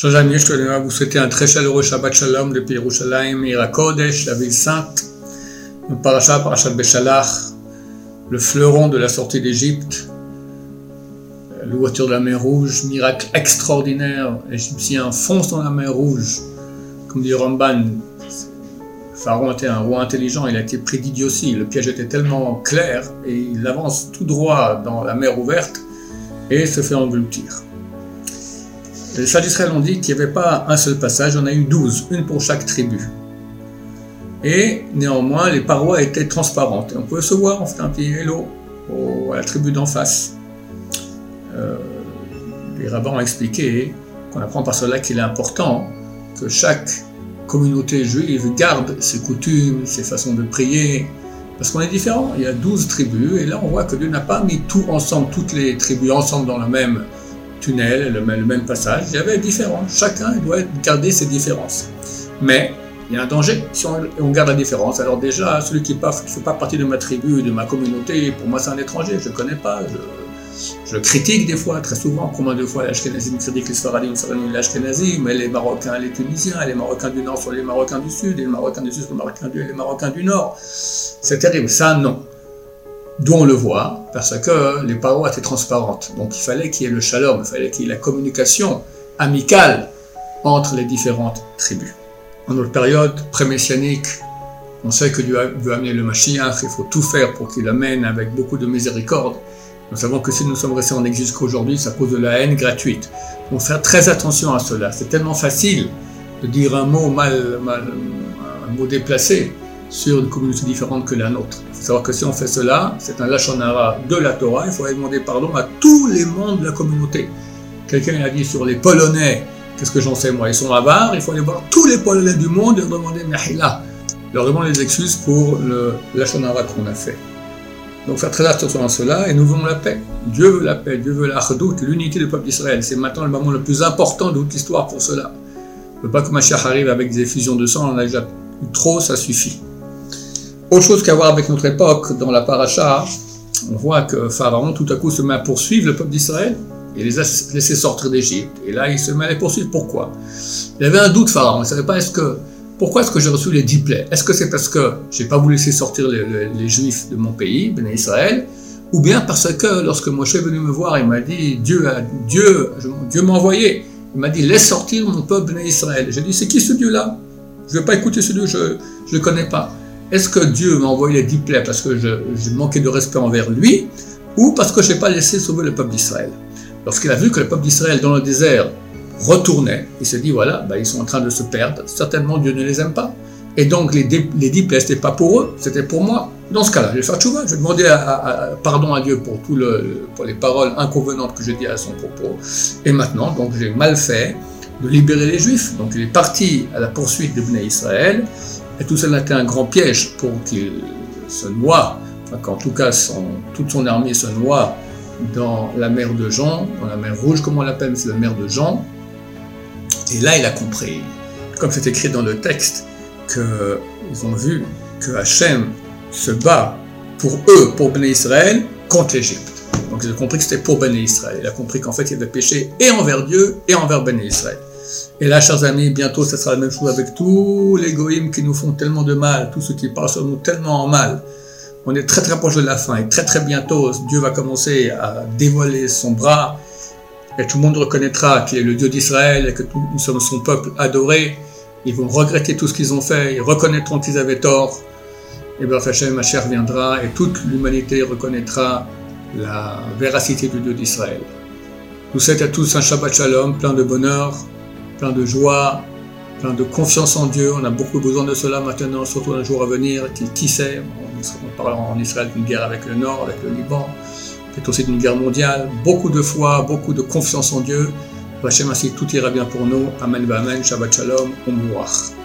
Chers amis, je tenais vous souhaiter un très chaleureux Shabbat Shalom depuis Yerushalayim, Ira Kodesh, la ville sainte. Le parasha, parashat Beshalach, le fleuron de la sortie d'Égypte, l'ouverture de la mer Rouge, miracle extraordinaire. L'Égyptien fonce dans la mer Rouge. Comme dit Ramban, Pharaon était un roi intelligent, il a été pris d'idiotie. Le piège était tellement clair et il avance tout droit dans la mer ouverte et se fait engloutir. Les sages d'Israël ont dit qu'il n'y avait pas un seul passage, on a eu douze, une pour chaque tribu. Et néanmoins, les parois étaient transparentes. Et on pouvait se voir, on fait un petit hello à la tribu d'en face. Euh, les rabbins ont expliqué qu'on apprend par cela qu'il est important que chaque communauté juive garde ses coutumes, ses façons de prier, parce qu'on est différents. Il y a douze tribus, et là on voit que Dieu n'a pas mis tout ensemble, toutes les tribus ensemble dans le même tunnel, le même, passage. Il y avait différents. Chacun doit garder ses différences. Mais il y a un danger si on, garde la différence. Alors déjà, celui qui ne fait pas partie de ma tribu, de ma communauté, pour moi c'est un étranger, je ne connais pas, je, le critique des fois, très souvent, moi deux fois l'Ashkenazim critique les Sfaradim, les l'Ashkenazim, mais les Marocains, les Tunisiens, les Marocains du Nord sur les Marocains du Sud, et les Marocains du Sud sur les Marocains du, les Marocains du Nord. C'est terrible, ça non. D'où on le voit, parce que les parois étaient transparentes. Donc il fallait qu'il y ait le shalom, il fallait qu'il y ait la communication amicale entre les différentes tribus. En notre période pré-messianique, on sait que Dieu veut amener le Mashiach, il faut tout faire pour qu'il l'amène avec beaucoup de miséricorde. Nous savons que si nous sommes restés en exil jusqu'aujourd'hui, ça cause de la haine gratuite. Donc faire très attention à cela. C'est tellement facile de dire un mot mal, mal un mot déplacé sur une communauté différente que la nôtre. Il faut savoir que si on fait cela, c'est un lachonara de la Torah, il faudrait demander pardon à tous les membres de la communauté. Quelqu'un a dit sur les Polonais, qu'est-ce que j'en sais moi, ils sont avares, il faut aller voir tous les Polonais du monde et leur demander Mahila, leur demander des excuses pour le lachonara qu'on a fait. Donc faire très attention à cela et nous voulons la paix. Dieu veut la paix, Dieu veut la l'unité du peuple d'Israël. C'est maintenant le moment le plus important de toute l'histoire pour cela. Ne pas que Mashiach arrive avec des effusions de sang, on a déjà trop, ça suffit. Autre chose qu'à voir avec notre époque, dans la paracha, on voit que Pharaon tout à coup se met à poursuivre le peuple d'Israël et les a laissés sortir d'Égypte. Et là, il se met à les poursuivre. Pourquoi? Il avait un doute, Pharaon. Il ne savait pas pourquoi est-ce que j'ai reçu les dix plaies? Est-ce que c'est parce que j'ai pas voulu laisser sortir les, Juifs de mon pays, Ben Israël? Ou bien parce que lorsque Moshe est venu me voir, il m'a dit Dieu, Dieu, Dieu m'a envoyé. Il m'a dit laisse sortir mon peuple Ben Israël. J'ai dit c'est qui ce Dieu-là? Je ne vais pas écouter ce Dieu, je ne le connais pas. Est-ce que Dieu m'a envoyé les dix plaies parce que je, manquais de respect envers lui, ou parce que je n'ai pas laissé sauver le peuple d'Israël? Lorsqu'il a vu que le peuple d'Israël dans le désert retournait, il s'est dit, voilà, bah, ils sont en train de se perdre, certainement Dieu ne les aime pas. Et donc les, dix plaies, ce n'était pas pour eux, c'était pour moi. Dans ce cas-là, je vais faire tchouva, je vais demander pardon à Dieu pour, tout les paroles inconvenantes que j'ai dit à son propos. Et maintenant, donc j'ai mal fait de libérer les Juifs. Donc il est parti à la poursuite de Bnei Israël, et tout cela été un grand piège pour qu'il se noie, enfin qu'en tout cas toute son armée se noie dans la mer de Jean, dans la mer Rouge, comme on l'appelle, c'est la mer de Jean. Et là, il a compris, comme c'est écrit dans le texte, qu'ils ont vu que Hachem se bat pour eux, pour Béné Israël, contre l'Égypte. Donc ils ont compris que c'était pour Béné Israël. Il a compris qu'en fait, il avait péché et envers Dieu et envers Béné Israël. Et là, chers amis, bientôt, ce sera la même chose avec tous les goïms qui nous font tellement de mal, tous ceux qui parlent sur nous tellement en mal. On est très très proche de la fin et très très bientôt, Dieu va commencer à dévoiler son bras et tout le monde reconnaîtra qu'il est le Dieu d'Israël et que nous sommes son peuple adoré. Ils vont regretter tout ce qu'ils ont fait, ils reconnaîtront qu'ils avaient tort. Et bien, ma chère viendra et toute l'humanité reconnaîtra la véracité du Dieu d'Israël. Nous souhaite à tous un Shabbat Shalom, plein de bonheur, plein de joie, plein de confiance en Dieu. On a beaucoup besoin de cela maintenant, surtout les jours à venir. Qui, sait On parle en Israël d'une guerre avec le Nord, avec le Liban, peut-être aussi d'une guerre mondiale. Beaucoup de foi, beaucoup de confiance en Dieu. Hachem ainsi tout ira bien pour nous. Amen, Amen, Shabbat Shalom, Oumouach.